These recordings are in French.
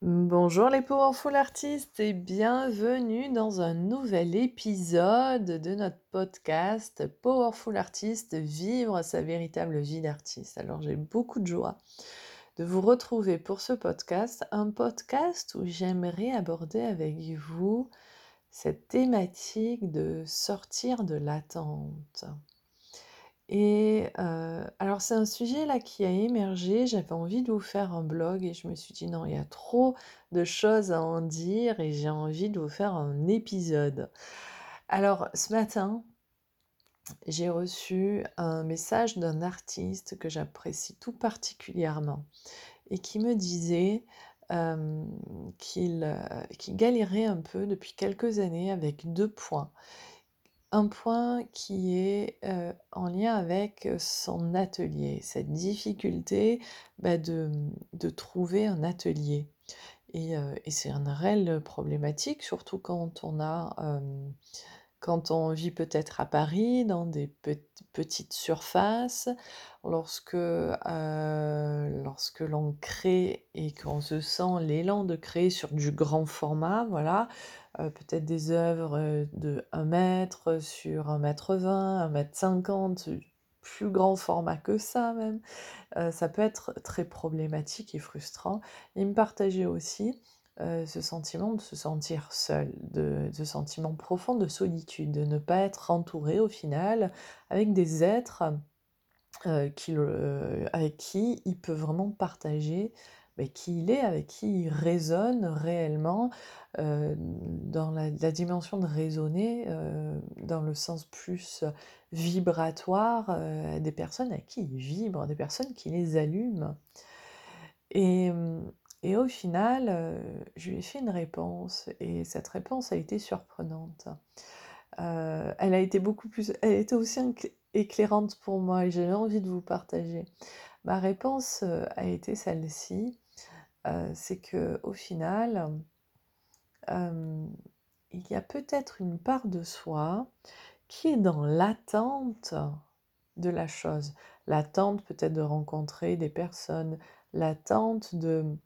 Bonjour les Powerful Artistes et bienvenue dans un nouvel épisode de notre podcast Powerful Artist, vivre sa véritable vie d'artiste. Alors j'ai beaucoup de joie de vous retrouver pour ce podcast, un podcast où j'aimerais aborder avec vous cette thématique de sortir de l'attente. Et euh, alors c'est un sujet là qui a émergé, j'avais envie de vous faire un blog et je me suis dit non, il y a trop de choses à en dire et j'ai envie de vous faire un épisode. Alors ce matin, j'ai reçu un message d'un artiste que j'apprécie tout particulièrement et qui me disait euh, qu'il euh, qu'il galérait un peu depuis quelques années avec deux points. Un point qui est, en lien avec, son atelier, cette difficulté, bah, de, de trouver un atelier. Et et c'est une réelle problématique, surtout quand on a, quand on vit peut-être à Paris, dans des pet petites surfaces, lorsque, lorsque l'on crée et qu'on se sent l'élan de créer sur du grand format, voilà, peut-être des œuvres, heu, de 1 mètre sur 1 mètre 20, 1 mètre 50, plus grand format que ça même, ça peut être très problématique et frustrant. Il me partageait aussi, ce sentiment de se sentir seul, de ce sentiment profond de solitude, de ne pas être entouré au final avec des êtres, avec qui il peut vraiment partager, qui il est, avec qui il résonne réellement, heu, dans la dimension de résonner, heu, dans le sens plus vibratoire, heu, des personnes à qui il vibre, des personnes qui les allument. Et au final, je lui ai fait une réponse et cette réponse a été surprenante. Elle a été beaucoup plus elle était aussi éclairante pour moi et j'avais envie de vous partager. Ma réponse, a été celle-ci, heu, c'est qu'au final, hem, il y a peut-être une part de soi qui est dans l'attente de la chose. L'attente peut-être de rencontrer des personnes, l'attente de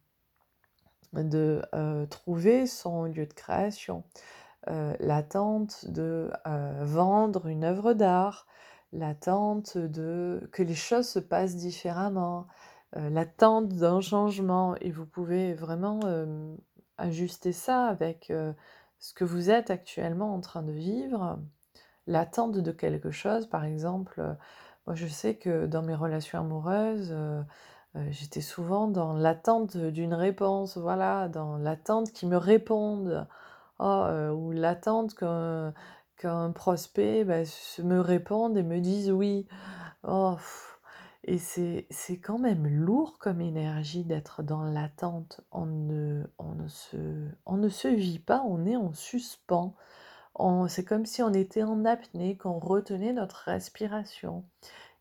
trouver son lieu de création, l'attente de, vendre une œuvre d'art, l'attente de que les choses se passent différemment, l'attente d'un changement et vous pouvez vraiment, hem, ajuster ça avec, heu, ce que vous êtes actuellement en train de vivre. L'attente de quelque chose, par exemple, moi je sais que dans mes relations amoureuses, j'étais souvent dans l'attente d'une réponse, voilà, dans l'attente qu'ils me répondent. Oh, ou l'attente qu'un prospect, bah, me réponde et me dise «oui». Oh et c'est quand même lourd comme énergie d'être dans l'attente. On ne ne se ne vit pas, on est en suspens. C'est comme si on était en apnée, qu'on retenait notre respiration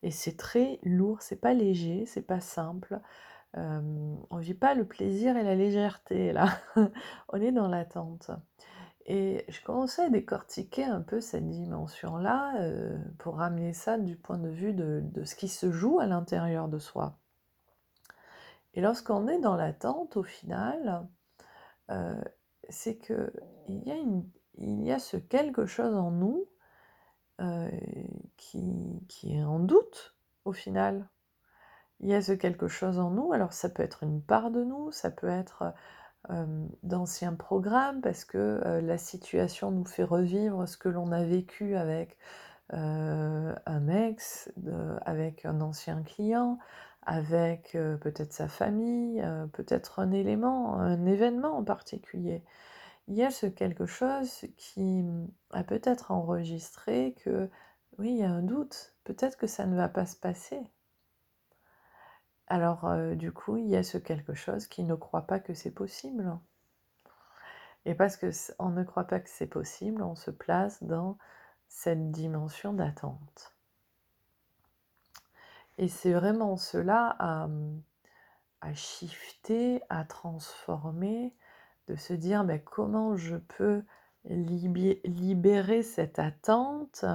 et c'est très lourd, c'est pas léger, c'est pas simple. Hem, on vit pas le plaisir et la légèreté là, on est dans l'attente et je commençais à décortiquer un peu cette dimension-là, heu, pour ramener ça du point de vue de ce qui se joue à l'intérieur de soi et lorsqu'on est dans l'attente au final, heu, c'est qu'il y a une il y a ce quelque chose en nous, heu, qui est en doute au final. Il y a ce quelque chose en nous, alors ça peut être une part de nous, ça peut être, d'anciens programmes parce que, heu, la situation nous fait revivre ce que l'on a vécu avec, heu, un ex, avec un ancien client, avec, peut-être sa famille, peut-être un élément, un événement en particulier. Il y a ce quelque chose qui, mmh, a peut-être enregistré que, oui, il y a un doute, peut-être que ça ne va pas se passer. Alors, heu, du coup, il y a ce quelque chose qui ne croit pas que c'est possible et parce que c on ne croit pas que c'est possible, on se place dans cette dimension d'attente et c'est vraiment cela à, à shifter, à transformer, de se dire: «Beh, comment je peux libé libérer cette attente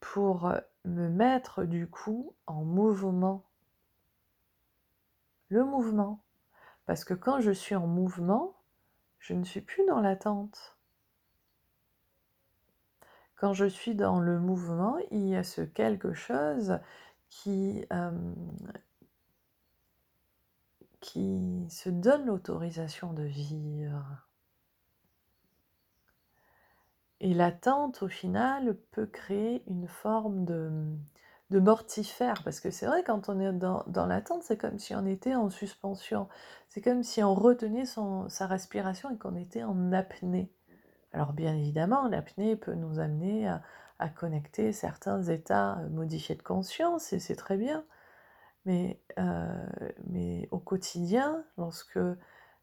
pour, me mettre du coup en mouvement?» Le mouvement. Parce que quand je suis en mouvement, je ne suis plus dans l'attente. Quand je suis dans le mouvement, il y a ce quelque chose qui, euh, se donne l'autorisation de vivre. Et l'attente, au final, peut créer une forme de, de mortifère, parce que c'est vrai, quand on est dans, dans l'attente, c'est comme si on était en suspension, c'est comme si on retenait son, sa respiration et qu'on était en apnée. Alors bien évidemment, l'apnée peut nous amener à, à, connecter certains états modifiés de conscience, et c'est très bien, mais, euh, mais au quotidien, lorsque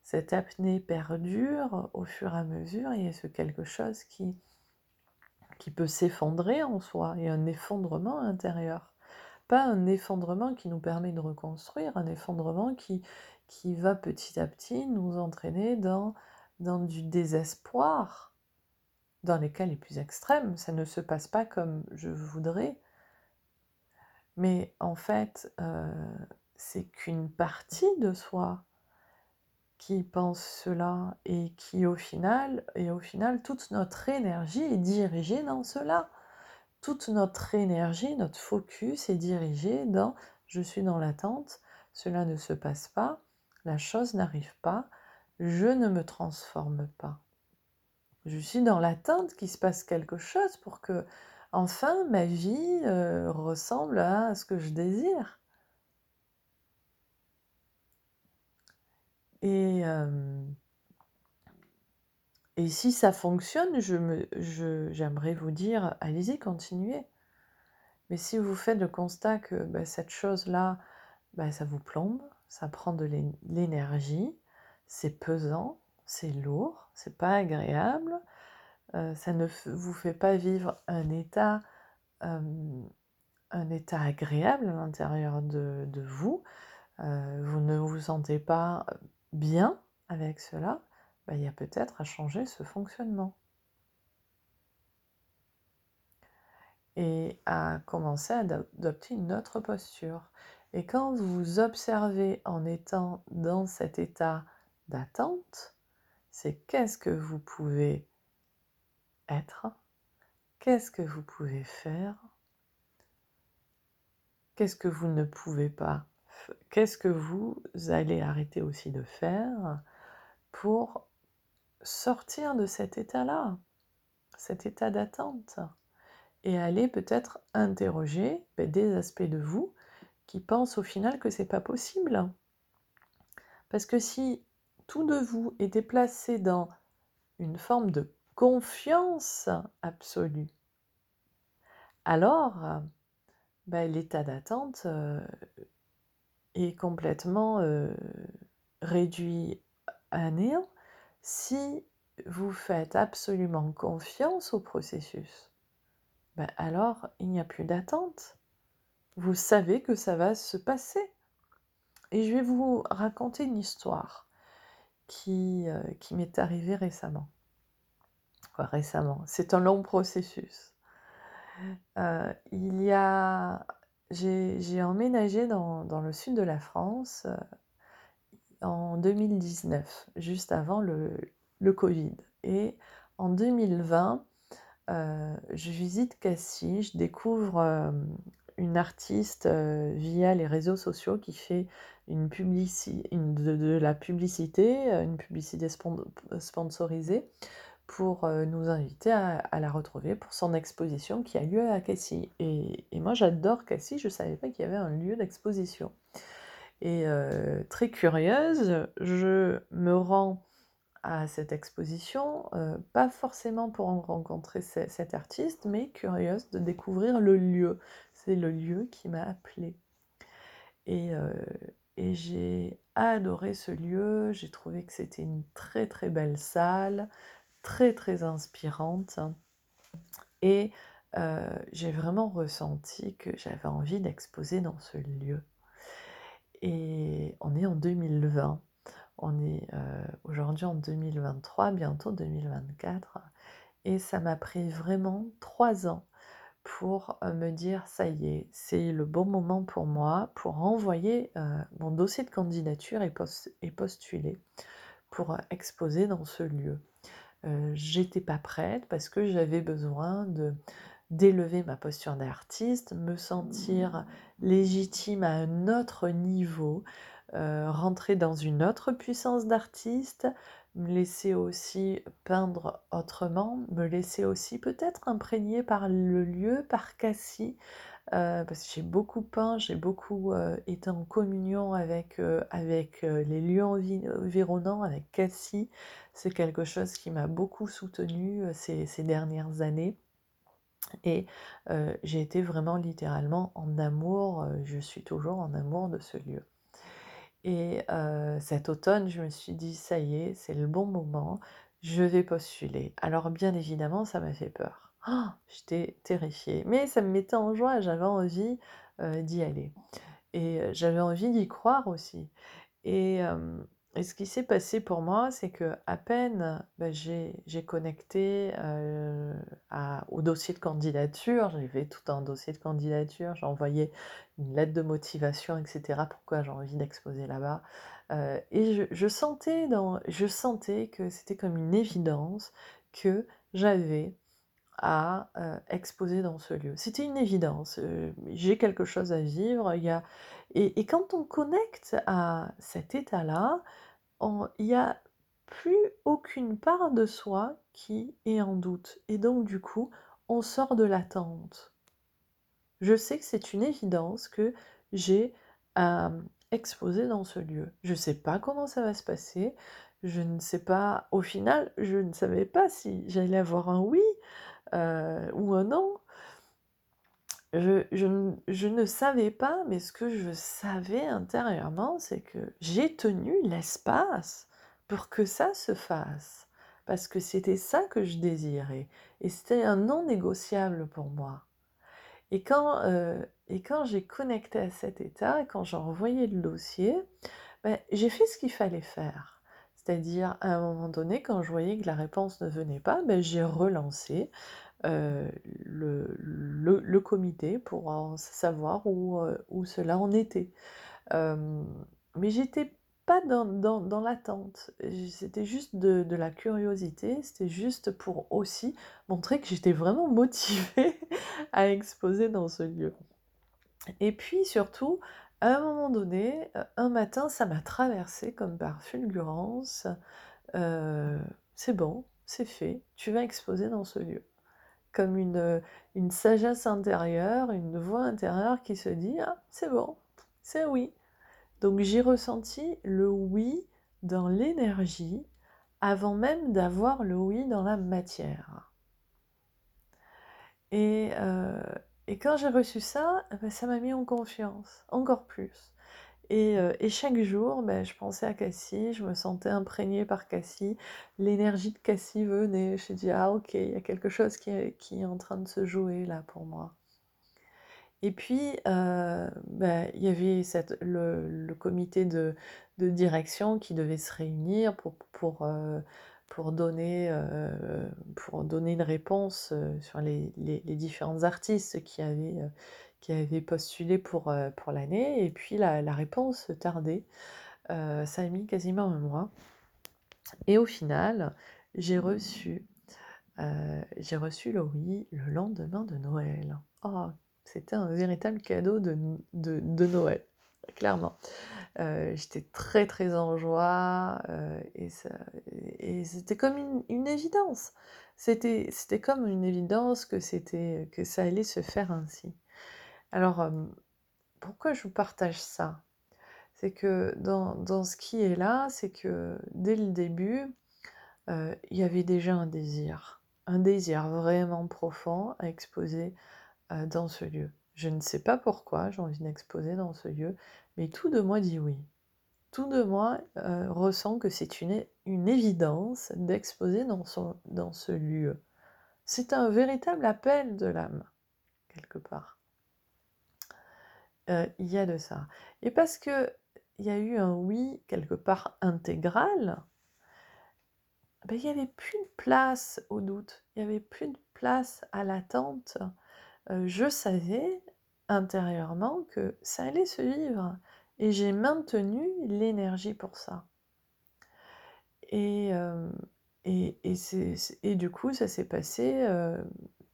cette apnée perdure, au fur et à mesure, il y a ce quelque chose qui, qui peut s'effondrer en soi, et un effondrement intérieur. Pas un effondrement qui nous permet de reconstruire, un effondrement qui, qui va petit à petit nous entraîner dans, dans du désespoir. Dans les cas les plus extrêmes, ça ne se passe pas comme je voudrais, mais en fait, euh, c'est qu'une partie de soi qui pense cela et qui au final, et au final, toute notre énergie est dirigée dans cela. Toute notre énergie, notre focus est dirigé dans je suis dans l'attente, cela ne se passe pas, la chose n'arrive pas, je ne me transforme pas. Je suis dans l'attente qu'il se passe quelque chose pour que enfin ma vie euh, ressemble à ce que je désire. Et, euh, et si ça fonctionne, je me, je, j'aimerais vous dire, allez-y, continuez. Mais si vous faites le constat que bah, cette chose-là, bah, ça vous plombe, ça prend de l'énergie, c'est pesant, c'est lourd, c'est pas agréable, euh, ça ne vous fait pas vivre un état, euh, un état agréable à l'intérieur de, vous, vous ne vous sentez pas bien avec cela, bah, il y a peut-être à changer ce fonctionnement. Et à commencer à adopter une autre posture. Et quand vous vous observez en étant dans cet état d'attente, c'est qu'est-ce que vous pouvez être, qu'est-ce que vous pouvez faire, qu'est-ce que vous ne pouvez pas, qu'est-ce que vous allez arrêter aussi de faire pour sortir de cet état-là, cet état d'attente, et aller peut-être interroger ben, des aspects de vous qui pensent au final que c'est pas possible. Parce que si tout de vous était placé dans une forme de confiance absolue, alors bah, l'état d'attente euh, est complètement euh, réduit à néant si vous faites absolument confiance au processus. Bah, alors il n'y a plus d'attente. Vous savez que ça va se passer. Et je vais vous raconter une histoire qui, euh, qui m'est arrivée récemment récemment. C'est un long processus. Euh, il y a, j'ai emménagé dans, le sud de la France euh, en 2019, juste avant le, Covid. Et en 2020, euh, je visite Cassis, je découvre euh, une artiste via les réseaux sociaux qui fait de, la publicité, une publicité sponsorisée pour euh, nous inviter à, la retrouver pour son exposition qui a lieu à Cassis. Et, moi j'adore Cassis, je ne savais pas qu'il y avait un lieu d'exposition. Et euh, très curieuse, je me rends à cette exposition, euh, pas forcément pour en rencontrer cet artiste, mais curieuse de découvrir le lieu. C'est le lieu qui m'a appelée. Et j'ai adoré ce lieu, j'ai trouvé que c'était une très très belle salle, très très inspirante et euh, j'ai vraiment ressenti que j'avais envie d'exposer dans ce lieu. Et on est en 2020, on est euh, aujourd'hui en 2023, bientôt 2024, et ça m'a pris vraiment trois ans pour me dire ça y est, c'est le bon moment pour moi pour envoyer mon dossier de candidature et, et postuler pour exposer dans ce lieu. J'étais pas prête parce que j'avais besoin de d'élever ma posture d'artiste, me sentir légitime à un autre niveau, rentrer dans une autre puissance d'artiste, me laisser aussi peindre autrement, me laisser aussi peut-être imprégner par le lieu, par Cassie, euh, parce que j'ai beaucoup peint, j'ai beaucoup euh, été en communion avec, euh, avec les lieux environnants, avec Cassie. C'est quelque chose qui m'a beaucoup soutenue ces, ces, dernières années. Et j'ai été vraiment littéralement en amour, je suis toujours en amour de ce lieu. Et cet automne, je me suis dit, ça y est, c'est le bon moment, je vais postuler. Alors bien évidemment, ça m'a fait peur. J'étais terrifiée, mais ça me mettait en joie, j'avais envie d'y aller. Et j'avais envie d'y croire aussi. Et ce qui s'est passé pour moi, c'est que à peine bah, j'ai connecté euh, au dossier de candidature, j'ai fait tout un dossier de candidature, j'ai envoyé une lettre de motivation, etc. Pourquoi j'ai envie d'exposer là-bas. Euh, et je sentais que c'était comme une évidence que j'avais à euh, exposer dans ce lieu. C'était une évidence. j'ai quelque chose à vivre. Y a... et, et quand on connecte à cet état-là, il n'y a plus aucune part de soi qui est en doute. Et donc, du coup, on sort de l'attente. Je sais que c'est une évidence que j'ai à exposer dans ce lieu. Je ne sais pas comment ça va se passer. Je ne sais pas, au final, je ne savais pas si j'allais avoir un oui euh, ou un non. Je, ne savais pas, mais ce que je savais intérieurement, c'est que j'ai tenu l'espace pour que ça se fasse. Parce que c'était ça que je désirais. Et c'était un non négociable pour moi. Et quand, euh, quand j'ai connecté à cet état, et quand j'ai envoyé le dossier, ben, j'ai fait ce qu'il fallait faire. C'est-à-dire, à un moment donné, quand je voyais que la réponse ne venait pas, ben, j'ai relancé. Euh, le, comité pour savoir où, euh, où, cela en était. Euh, mais j'étais pas dans, l'attente, c'était juste de, la curiosité, c'était juste pour aussi montrer que j'étais vraiment motivée à exposer dans ce lieu. Et puis surtout, à un moment donné, un matin, ça m'a traversé comme par fulgurance. c'est bon, c'est fait, tu vas exposer dans ce lieu comme une, une sagesse intérieure, une voix intérieure qui se dit Ah, c'est bon, c'est oui. Donc j'ai ressenti le oui dans l'énergie avant même d'avoir le oui dans la matière. Et, euh, et quand j'ai reçu ça, ben, ça m'a mis en confiance, encore plus. Euh, et, chaque jour, ben, je pensais à Cassie, je me sentais imprégnée par Cassie. L'énergie de Cassie venait. Je me dit, ah ok, il y a quelque chose qui est, qui est, en train de se jouer là pour moi. Et puis, euh, ben, il y avait cette, le, comité de, de, direction qui devait se réunir pour, pour, euh, pour, donner, pour donner une réponse sur les, les, les différents artistes qui avaient qui avait postulé pour, euh, pour l'année, et puis la, la réponse tardait. Euh, ça a mis quasiment un mois. Et au final, j'ai reçu, euh, reçu le oui le lendemain de Noël. Oh, c'était un véritable cadeau de, de, de Noël, clairement. J'étais très très en joie et, et c'était comme une, une évidence. C'était comme une évidence que, que ça allait se faire ainsi. Alors, pourquoi je vous partage ça? C'est que dans, ce qui est là, c'est que dès le début, il y avait déjà un désir, un désir vraiment profond à exposer dans ce lieu. Je ne sais pas pourquoi j'ai envie d'exposer dans ce lieu, mais tout de moi dit oui. Tout de moi ressent que c'est une, une, évidence d'exposer dans, dans ce lieu. C'est un véritable appel de l'âme, quelque part. Euh, il y a de ça. Et parce qu'il y a eu un oui quelque part intégral, ben, il n'y avait plus de place au doute, il n'y avait plus de place à l'attente. je savais intérieurement que ça allait se vivre et j'ai maintenu l'énergie pour ça. Et, et, et, du coup, ça s'est passé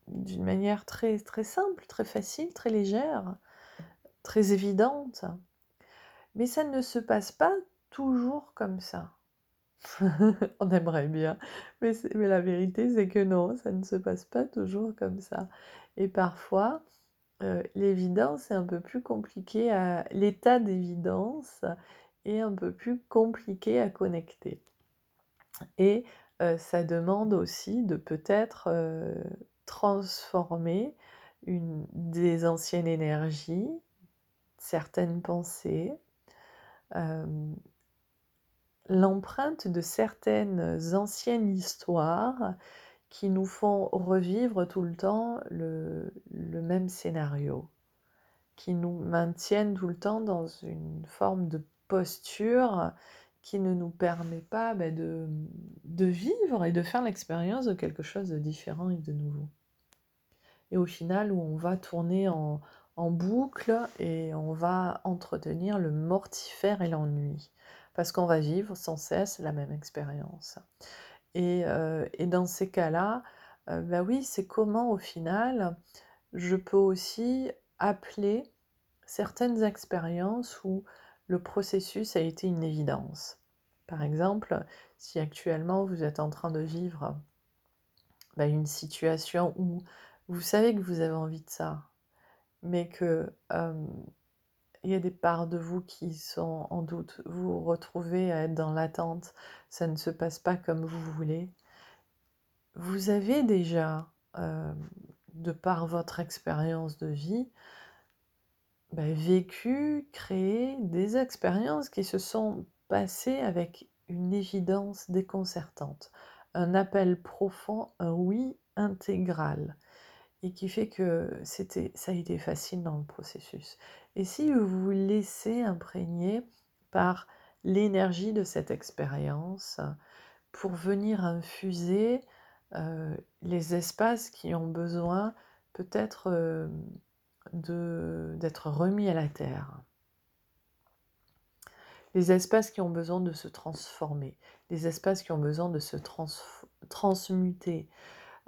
d'une manière très, très simple, très facile, très légère, très évidente. Mais ça ne se passe pas toujours comme ça. On aimerait bien, mais, mais la vérité c'est que non, ça ne se passe pas toujours comme ça. Et parfois, euh, l'évidence est un peu plus compliqué à l'état d'évidence est un peu plus compliqué à connecter. Et euh, ça demande aussi de peut-être euh, transformer une, des anciennes énergies, certaines pensées, l'empreinte de certaines anciennes histoires qui nous font revivre tout le temps le, même scénario, qui nous maintiennent tout le temps dans une forme de posture qui ne nous permet pas de, de, vivre et de faire l'expérience de quelque chose de différent et de nouveau. Et au final, où on va tourner en, en boucle et on va entretenir le mortifère et l'ennui, parce qu'on va vivre sans cesse la même expérience. Et, et dans ces cas-là, euh, bah oui, c'est comment au final je peux aussi appeler certaines expériences où le processus a été une évidence. Par exemple, si actuellement vous êtes en train de vivre bah, une situation où vous savez que vous avez envie de ça, mais que il y a des parts de vous qui sont en doute, vous vous retrouvez à être dans l'attente, ça ne se passe pas comme vous voulez. Vous avez déjà, de par votre expérience de vie, bah, vécu, créé des expériences qui se sont passées avec une évidence déconcertante, un appel profond, un oui intégral et qui fait que c'était, ça a été facile dans le processus. Et si vous vous laissez imprégner par l'énergie de cette expérience pour venir infuser euh, les espaces qui ont besoin peut-être euh, d'être remis à la terre. Les espaces qui ont besoin de se transformer, les espaces qui ont besoin de se transmuter,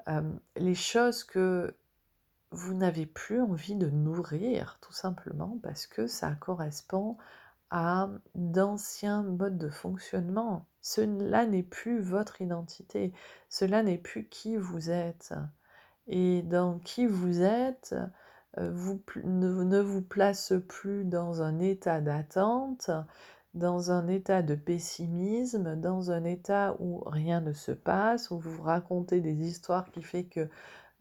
euh, les choses que vous n'avez plus envie de nourrir, tout simplement parce que ça correspond à d'anciens modes de fonctionnement. Cela n'est plus votre identité, cela n'est plus qui vous êtes. Et dans qui vous êtes, euh, vous ne, vous place plus dans un état d'attente, dans un état de pessimisme, dans un état où rien ne se passe, où vous racontez des histoires qui fait que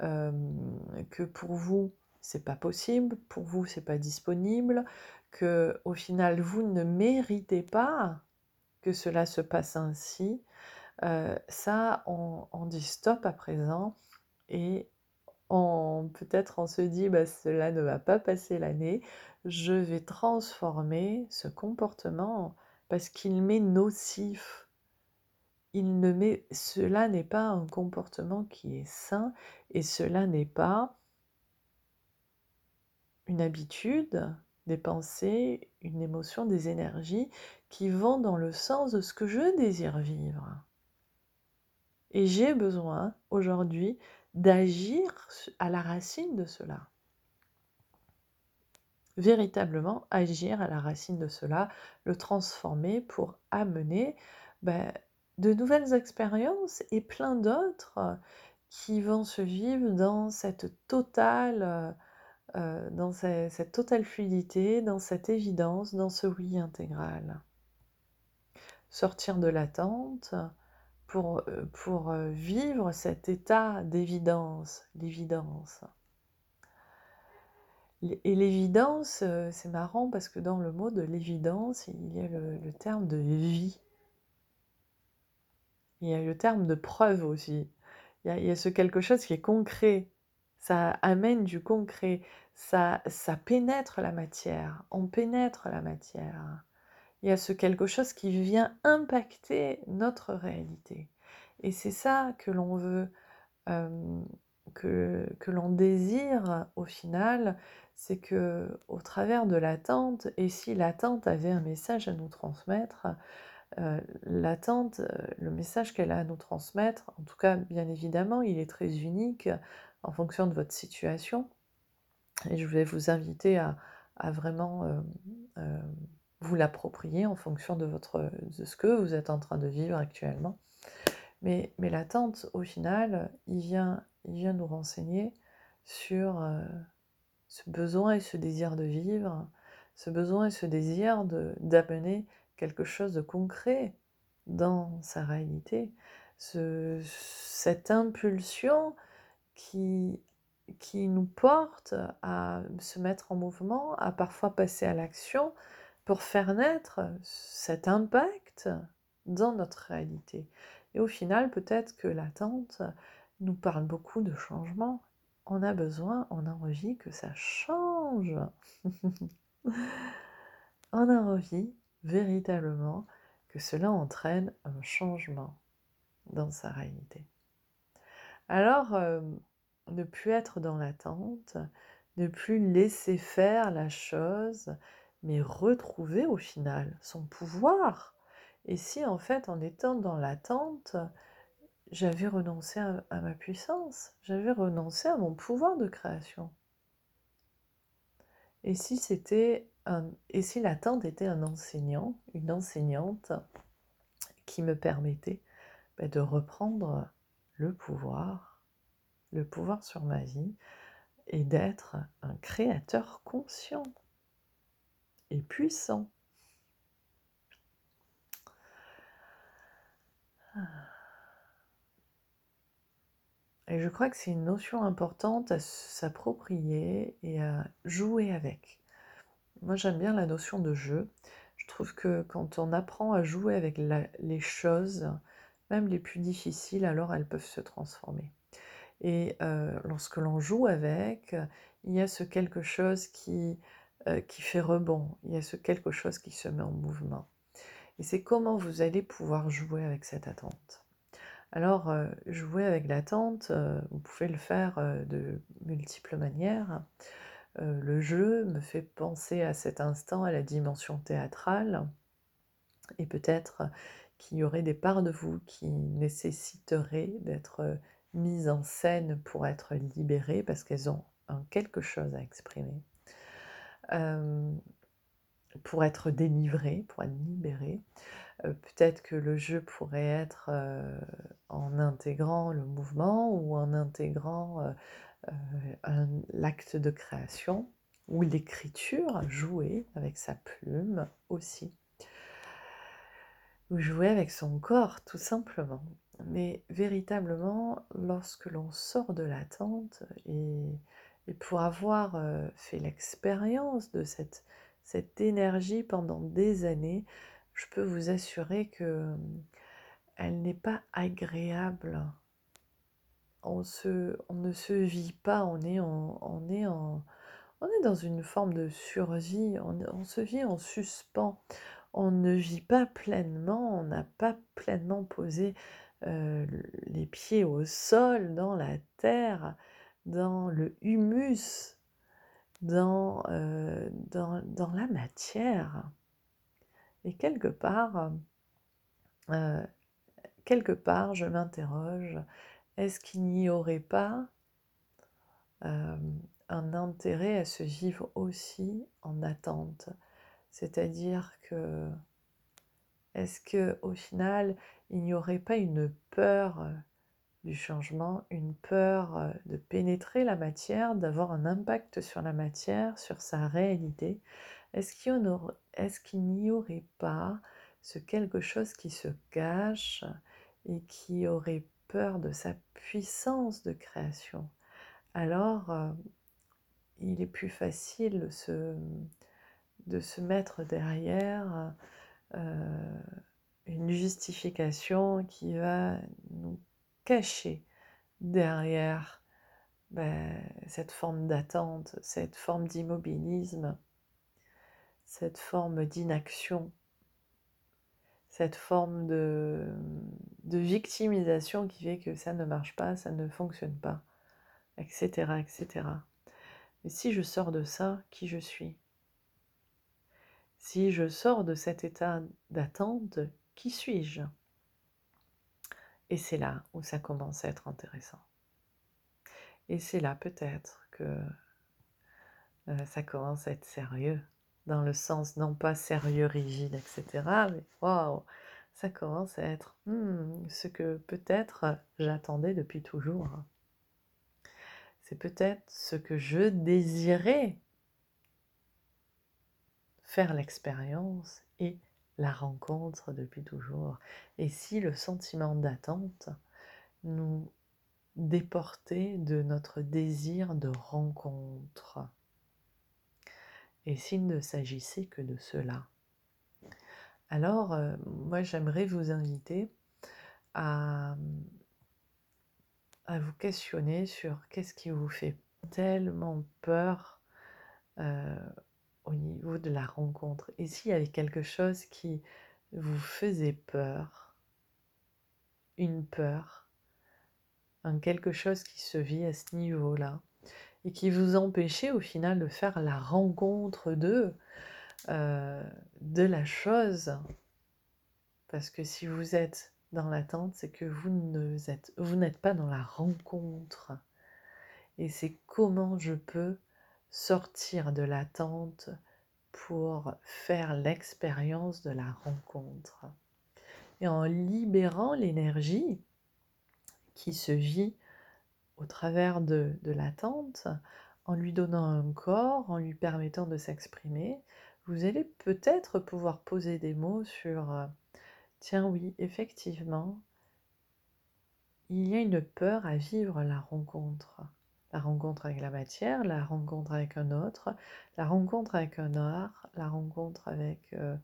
que pour vous, c'est pas possible, pour vous, c'est pas disponible, que au final, vous ne méritez pas que cela se passe ainsi, ça, on, dit stop à présent et peut-être on se dit bah, cela ne va pas passer l'année, je vais transformer ce comportement parce qu'il m'est nocif il ne met, cela n'est pas un comportement qui est sain et cela n'est pas une habitude, des pensées, une émotion, des énergies qui vont dans le sens de ce que je désire vivre. Et j'ai besoin aujourd'hui d'agir à la racine de cela. Véritablement agir à la racine de cela, le transformer pour amener ben, de nouvelles expériences et plein d'autres euh, qui vont se vivre dans cette totale, euh, euh, cette, totale fluidité, dans cette évidence, dans ce oui intégral. Sortir de l'attente pour, pour vivre cet état d'évidence, l'évidence. Et l'évidence, c'est marrant parce que dans le mot de l'évidence, il y a le terme de vie. Il y a le terme de preuve aussi. Il y a, ce quelque chose qui est concret. Ça amène du concret. Ça, ça pénètre la matière. On pénètre la matière. Il y a ce quelque chose qui vient impacter notre réalité. Et c'est ça que l'on veut, que, que l'on désire au final, c'est que au travers de l'attente, et si l'attente avait un message à nous transmettre, euh, l'attente, euh, le message qu'elle a à nous transmettre, en tout cas, bien évidemment, il est très unique en fonction de votre situation. Et je vais vous inviter à, vraiment euh, vous l'approprier en fonction de, votre, ce que vous êtes en train de vivre actuellement. Mais, mais l'attente, au final, il vient, il vient nous renseigner sur ce besoin et ce désir de vivre, ce besoin et ce désir d'amener quelque chose de concret dans sa réalité, cette impulsion qui, qui nous porte à se mettre en mouvement, à parfois passer à l'action pour faire naître cet impact dans notre réalité. Et au final, peut-être que l'attente nous parle beaucoup de changement. On a besoin, on a envie que ça change. on a envie véritablement que cela entraîne un changement dans sa réalité. Alors, euh, ne plus être dans l'attente, ne plus laisser faire la chose, mais retrouver au final son pouvoir. Et si en fait, en étant dans l'attente, j'avais renoncé à ma puissance, j'avais renoncé à mon pouvoir de création. Et si c'était et si l'attente était un enseignant, une enseignante qui me permettait bah, de reprendre le pouvoir, le pouvoir sur ma vie et d'être un créateur conscient et puissant. Et je crois que c'est une notion importante à s'approprier et à jouer avec. Moi, j'aime bien la notion de jeu. Je trouve que quand on apprend à jouer avec les choses, même les plus difficiles, alors elles peuvent se transformer. Et euh, lorsque l'on joue avec, il y a ce quelque chose qui, euh, qui fait rebond, il y a ce quelque chose qui se met en mouvement. Et c'est comment vous allez pouvoir jouer avec cette attente. Alors, euh, jouer avec l'attente, vous pouvez le faire de multiples manières. Euh, le jeu me fait penser à cet instant à la dimension théâtrale et peut-être qu'il y aurait des parts de vous qui nécessiteraient d'être euh, mises en scène pour être libérées parce qu'elles ont quelque chose à exprimer, euh, pour être délivrées, pour être libérées. peut-être que le jeu pourrait être en intégrant le mouvement ou en intégrant euh, l'acte de création ou l'écriture, jouer avec sa plume aussi. Ou jouer avec son corps, tout simplement. Mais véritablement, lorsque l'on sort de l'attente et, pour avoir euh, fait l'expérience de cette, cette énergie pendant des années, je peux vous assurer que elle n'est pas agréable on, se, on ne se vit pas, on est, on est, en, on est dans une forme de survie, on, se vit en suspens, on ne vit pas pleinement, on n'a pas pleinement posé euh, les pieds au sol, dans la terre, dans le humus, dans, euh, dans, dans la matière. Et quelque part, euh, quelque part, je m'interroge, est-ce qu'il n'y aurait pas euh, un intérêt à se vivre aussi en attente? C'est-à-dire que est-ce que au final il n'y aurait pas une peur euh, du changement, une peur euh, de pénétrer la matière, d'avoir un impact sur la matière, sur sa réalité? Est-ce qu'il n'y aurait pas ce quelque chose qui se cache et qui aurait de sa puissance de création, alors euh, il est plus facile de se, de se mettre derrière euh, une justification qui va nous cacher derrière ben, cette forme d'attente, cette forme d'immobilisme, cette forme d'inaction cette forme de, victimisation qui fait que ça ne marche pas, ça ne fonctionne pas. etc., etc. Mais si je sors de ça, qui je suis? Si je sors de cet état d'attente, qui suis-je? Et c'est là où ça commence à être intéressant. Et c'est là peut-être que euh, ça commence à être sérieux, dans le sens non pas sérieux, rigide, etc., mais waouh, ça commence à être hmm, ce que peut-être j'attendais depuis toujours. C'est peut-être ce que je désirais faire l'expérience et la rencontre depuis toujours. Et si le sentiment d'attente nous déportait de notre désir de rencontre? Et s'il ne s'agissait que de cela Alors, euh, moi j'aimerais vous inviter à, vous questionner sur qu'est-ce qui vous fait tellement peur euh, au niveau de la rencontre. Et s'il y avait quelque chose qui vous faisait peur, une peur, un quelque chose qui se vit à ce niveau-là, et qui vous empêchait au final de faire la rencontre de, euh, de la chose. Parce que si vous êtes dans l'attente, c'est que vous n'êtes pas dans la rencontre. Et c'est comment je peux sortir de l'attente pour faire l'expérience de la rencontre. Et en libérant l'énergie qui se vit au travers de, l'attente, en lui donnant un corps, en lui permettant de s'exprimer, vous allez peut-être pouvoir poser des mots sur euh, Tiens oui, effectivement, il y a une peur à vivre la rencontre la rencontre avec la matière, la rencontre avec un autre, la rencontre avec un art, la rencontre avec euh,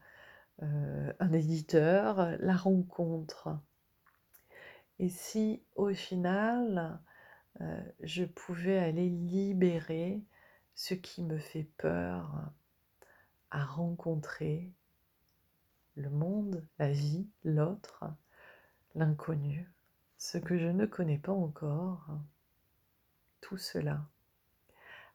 euh, un éditeur, la rencontre. Et si au final, euh, je pouvais aller libérer ce qui me fait peur à rencontrer le monde, la vie, l'autre, l'inconnu, ce que je ne connais pas encore, tout cela.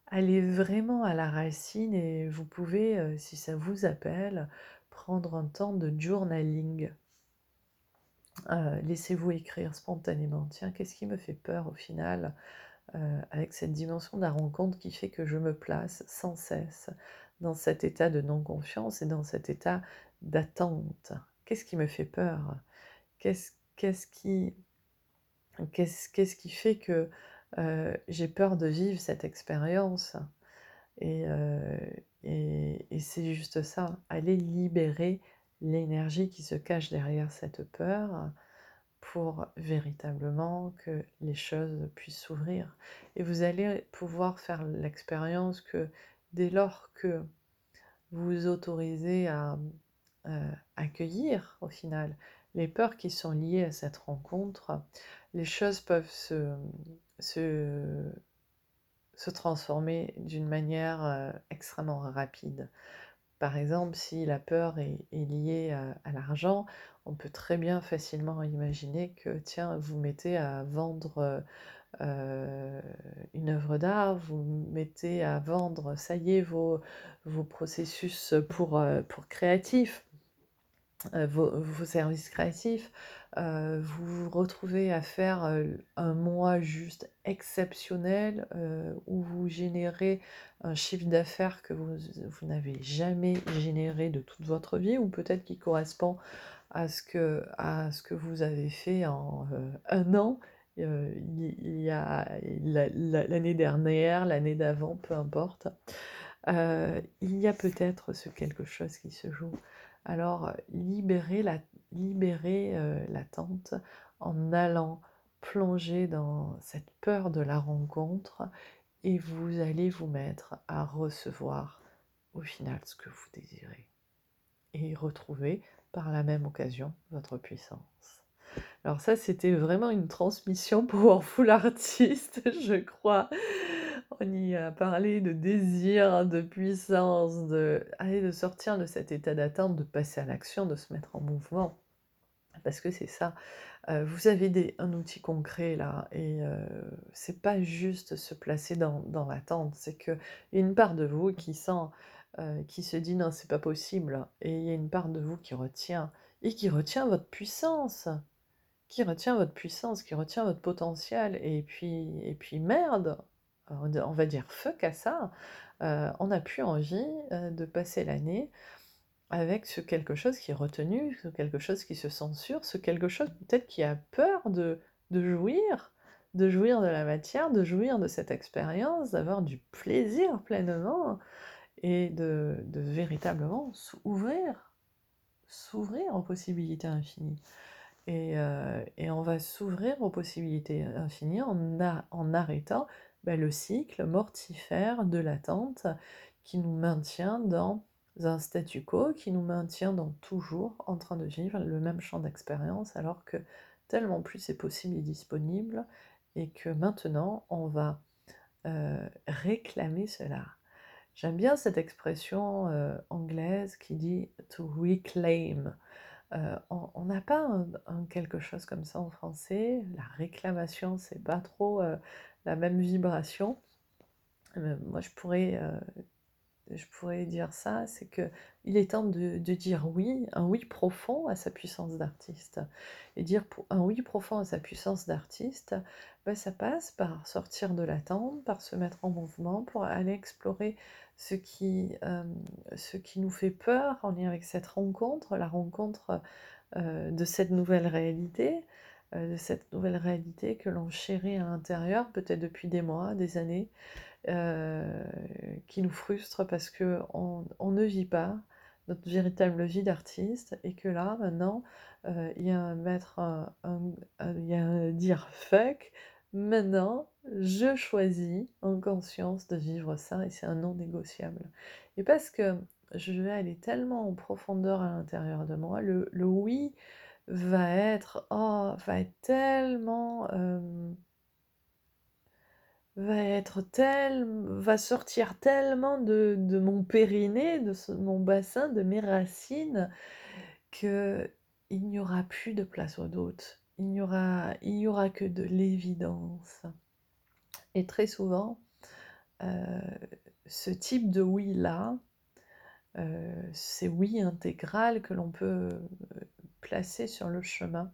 Allez vraiment à la racine et vous pouvez, euh, si ça vous appelle, prendre un temps de journaling. Euh, laissez-vous écrire spontanément. Tiens, qu'est-ce qui me fait peur au final euh, avec cette dimension de la rencontre qui fait que je me place sans cesse dans cet état de non-confiance et dans cet état d'attente? Qu'est-ce qui me fait peur? Qu'est-ce qui, fait que euh, j'ai peur de vivre cette expérience? Et, c'est juste ça, aller libérer l'énergie qui se cache derrière cette peur pour véritablement que les choses puissent s'ouvrir. Et vous allez pouvoir faire l'expérience que dès lors que vous autorisez à euh, accueillir au final les peurs qui sont liées à cette rencontre, les choses peuvent se transformer d'une manière euh, extrêmement rapide. Par exemple, si la peur est, liée à, l'argent, on peut très bien facilement imaginer que, tiens, vous mettez à vendre euh, une œuvre d'art, vous mettez à vendre, ça y est, vos, processus pour, euh, pour créatifs, vos, services créatifs, euh, vous vous retrouvez à faire euh, un mois juste exceptionnel euh, où vous générez un chiffre d'affaires que vous, vous n'avez jamais généré de toute votre vie ou peut-être qui correspond à ce que, à ce que vous avez fait en un an. il y a l'année dernière, l'année d'avant, peu importe. il y a peut-être ce quelque chose qui se joue. Alors, libérez la, euh, l'attente en allant plonger dans cette peur de la rencontre et vous allez vous mettre à recevoir au final ce que vous désirez et retrouver par la même occasion votre puissance. Alors ça, c'était vraiment une transmission Powerful Artist, je crois. On y a parlé de désir, de puissance, de, de sortir de cet état d'attente, de passer à l'action, de se mettre en mouvement. Parce que c'est ça, euh, vous avez un outil concret là, et euh, c'est pas juste se placer dans, dans l'attente, c'est qu'il y a une part de vous qui sent, euh, qui se dit non, c'est pas possible, et il y a une part de vous qui retient, et qui retient votre puissance, qui retient votre puissance, qui retient votre potentiel, et puis, et puis merde, on va dire fuck à ça, on n'a plus envie de passer l'année avec ce quelque chose qui est retenu, ce quelque chose qui se censure, ce quelque chose peut-être qui a peur de, de jouir, de jouir de la matière, de jouir de cette expérience, d'avoir du plaisir pleinement et de, de véritablement s'ouvrir, s'ouvrir aux possibilités infinies. Et, euh, et on va s'ouvrir aux possibilités infinies en, en arrêtant ben, le cycle mortifère de l'attente qui nous maintient dans un statu quo qui nous maintient dans toujours en train de vivre le même champ d'expérience alors que tellement plus c'est possible et disponible et que maintenant on va euh, réclamer cela. J'aime bien cette expression euh, anglaise qui dit to reclaim. Euh, on n'a pas quelque chose comme ça en français. La réclamation, c'est pas trop la même vibration. moi, je pourrais je pourrais dire ça, c'est que il est temps de, dire oui, un oui profond à sa puissance d'artiste. Et dire un oui profond à sa puissance d'artiste, ben ça passe par sortir de l'attente, par se mettre en mouvement, pour aller explorer ce qui, euh, nous fait peur en lien avec cette rencontre, la rencontre euh, de cette nouvelle réalité, euh, de cette nouvelle réalité que l'on chérit à l'intérieur, peut-être depuis des mois, des années, euh, qui nous frustre parce qu'on on ne vit pas notre véritable vie d'artiste et que là maintenant euh, il y a un mettre il y a un dire fuck. Maintenant je choisis en conscience de vivre ça et c'est un non négociable. Et parce que je vais aller tellement en profondeur à l'intérieur de moi le oui va être oh va tellement va être tel, va sortir tellement de, mon périnée, de mon bassin, de mes racines, que il n'y aura plus de place au doute. Il n'y aura, il y aura que de l'évidence. Et très souvent, ce type de oui-là, euh, ces oui intégrales que l'on peut placer sur le chemin,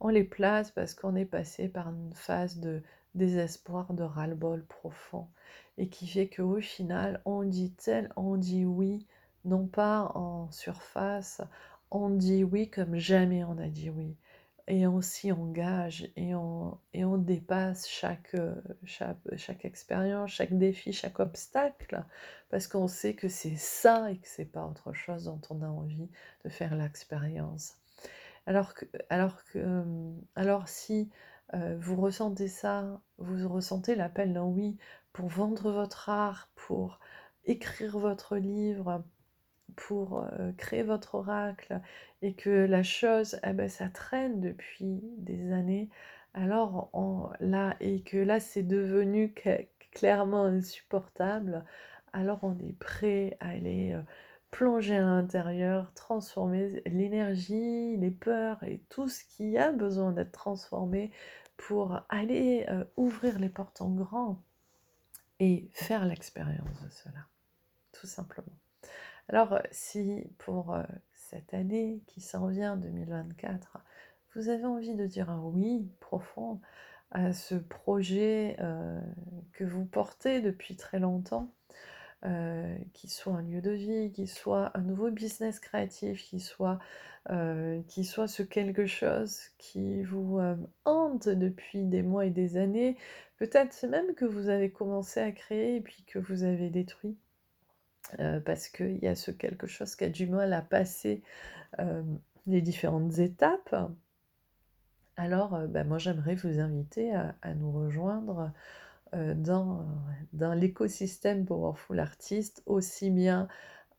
on les place parce qu'on est passé par une phase de désespoir, de ras-le-bol profond, et qui fait qu'au final, on dit tel, on dit oui, non pas en surface, on dit oui comme jamais on a dit oui. Et on s'y engage et on, et on dépasse chaque, chaque, chaque expérience, chaque défi, chaque obstacle, parce qu'on sait que c'est ça et que c'est pas autre chose dont on a envie de faire l'expérience. Alors que, alors que, alors si euh, vous ressentez ça, vous ressentez l'appel d'un oui pour vendre votre art, pour écrire votre livre, pour euh, créer votre oracle, et que la chose, eh ben, ça traîne depuis des années, alors on, là, et que là c'est devenu clairement insupportable, alors on est prêt à aller euh, plonger à l'intérieur, transformer l'énergie, les peurs et tout ce qui a besoin d'être transformé pour aller euh, ouvrir les portes en grand et faire l'expérience de cela, tout simplement. Alors, si pour euh, cette année qui s'en vient, 2024, vous avez envie de dire un oui profond à ce projet euh, que vous portez depuis très longtemps, euh, qui soit un lieu de vie, qui soit un nouveau business créatif, qui soit, euh, qui soit ce quelque chose qui vous euh, hante depuis des mois et des années, peut-être même que vous avez commencé à créer et puis que vous avez détruit, parce qu'il y a ce quelque chose qui a du mal à passer les différentes étapes. Alors, ben, moi j'aimerais vous inviter à nous rejoindre dans, dans l'écosystème Powerful Artist, aussi bien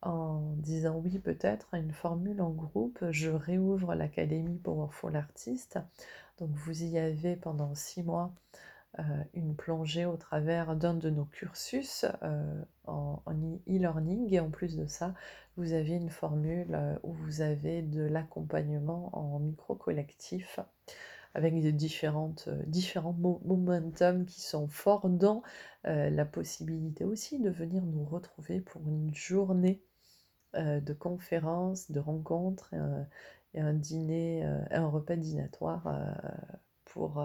en disant oui peut-être à une formule en groupe, je réouvre l'Académie Powerful Artist. Donc vous y avez pendant six mois une plongée au travers d'un de nos cursus en e-learning et en plus de ça, vous avez une formule où vous avez de l'accompagnement en micro-collectif avec des différentes, différents momentum qui sont forts dans la possibilité aussi de venir nous retrouver pour une journée de conférences, de rencontres et un dîner, un repas dînatoire pour,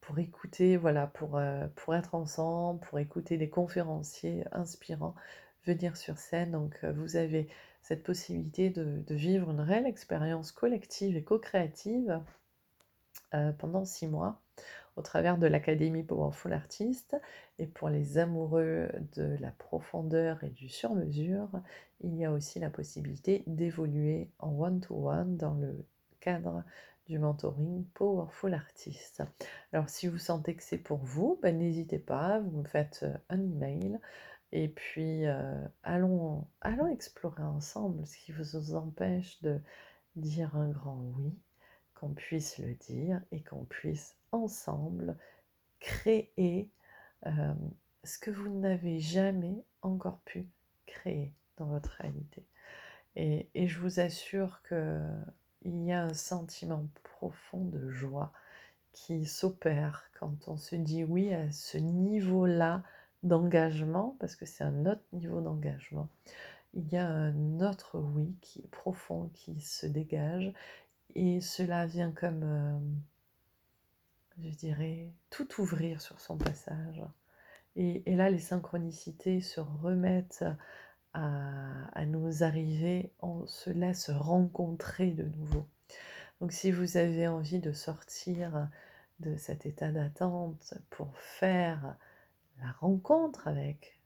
pour écouter, voilà, pour, pour être ensemble, pour écouter des conférenciers inspirants venir sur scène. Donc vous avez cette possibilité de, de vivre une réelle expérience collective et co-créative pendant six mois au travers de l'Académie Powerful Artist. Et pour les amoureux de la profondeur et du sur-mesure, il y a aussi la possibilité d'évoluer en one-to-one dans le cadre du mentoring Powerful Artist. Alors si vous sentez que c'est pour vous, ben, n'hésitez pas, vous me faites euh, un email et puis euh, allons, allons explorer ensemble ce qui vous empêche de dire un grand oui, qu'on puisse le dire et qu'on puisse ensemble créer euh, ce que vous n'avez jamais encore pu créer dans votre réalité. Et, et je vous assure qu'il y a un sentiment profond de joie qui s'opère quand on se dit oui à ce niveau-là d'engagement, parce que c'est un autre niveau d'engagement. Il y a un autre oui qui est profond, qui se dégage, et cela vient comme, euh, je dirais, tout ouvrir sur son passage. Et, là, les synchronicités se remettent à, nous arriver, on se laisse rencontrer de nouveau. Donc si vous avez envie de sortir de cet état d'attente pour faire la rencontre avec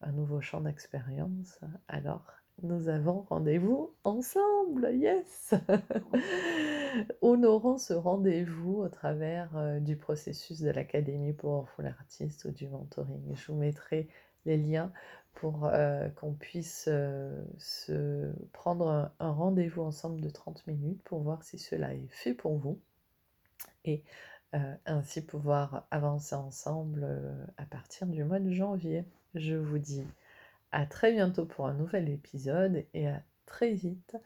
un nouveau champ d'expérience, alors nous avons rendez-vous ensemble, yes Honorons ce rendez-vous au travers euh, du processus de l'Académie pour Full Artist ou du mentoring. Je vous mettrai les liens pour euh, qu'on puisse euh, se prendre un, rendez-vous ensemble de 30 minutes pour voir si cela est fait pour vous et ainsi pouvoir avancer ensemble à partir du mois de janvier. Je vous dis à très bientôt pour un nouvel épisode et à très vite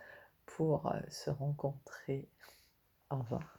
pour euh, se rencontrer. Au revoir.